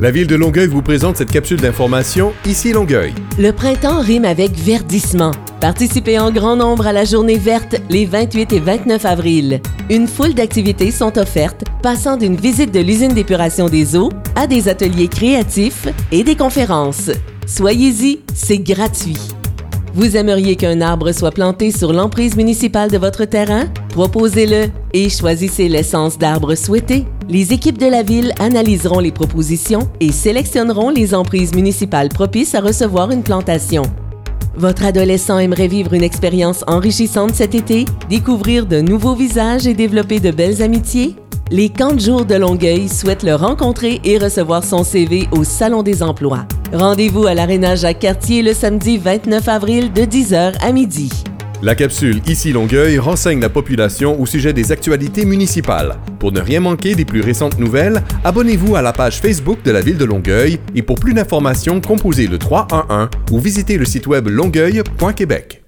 La ville de Longueuil vous présente cette capsule d'information Ici Longueuil. Le printemps rime avec verdissement. Participez en grand nombre à la journée verte les 28 et 29 avril. Une foule d'activités sont offertes, passant d'une visite de l'usine d'épuration des eaux à des ateliers créatifs et des conférences. Soyez-y, c'est gratuit. Vous aimeriez qu'un arbre soit planté sur l'emprise municipale de votre terrain? Proposez-le et choisissez l'essence d'arbre souhaité. Les équipes de la ville analyseront les propositions et sélectionneront les emprises municipales propices à recevoir une plantation. Votre adolescent aimerait vivre une expérience enrichissante cet été, découvrir de nouveaux visages et développer de belles amitiés? Les camps de jour de Longueuil souhaitent le rencontrer et recevoir son CV au Salon des emplois. Rendez-vous à l'Arena Jacques-Cartier le samedi 29 avril de 10h à midi. La capsule Ici Longueuil renseigne la population au sujet des actualités municipales. Pour ne rien manquer des plus récentes nouvelles, abonnez-vous à la page Facebook de la ville de Longueuil et pour plus d'informations, composez le 311 ou visitez le site web longueuil.québec.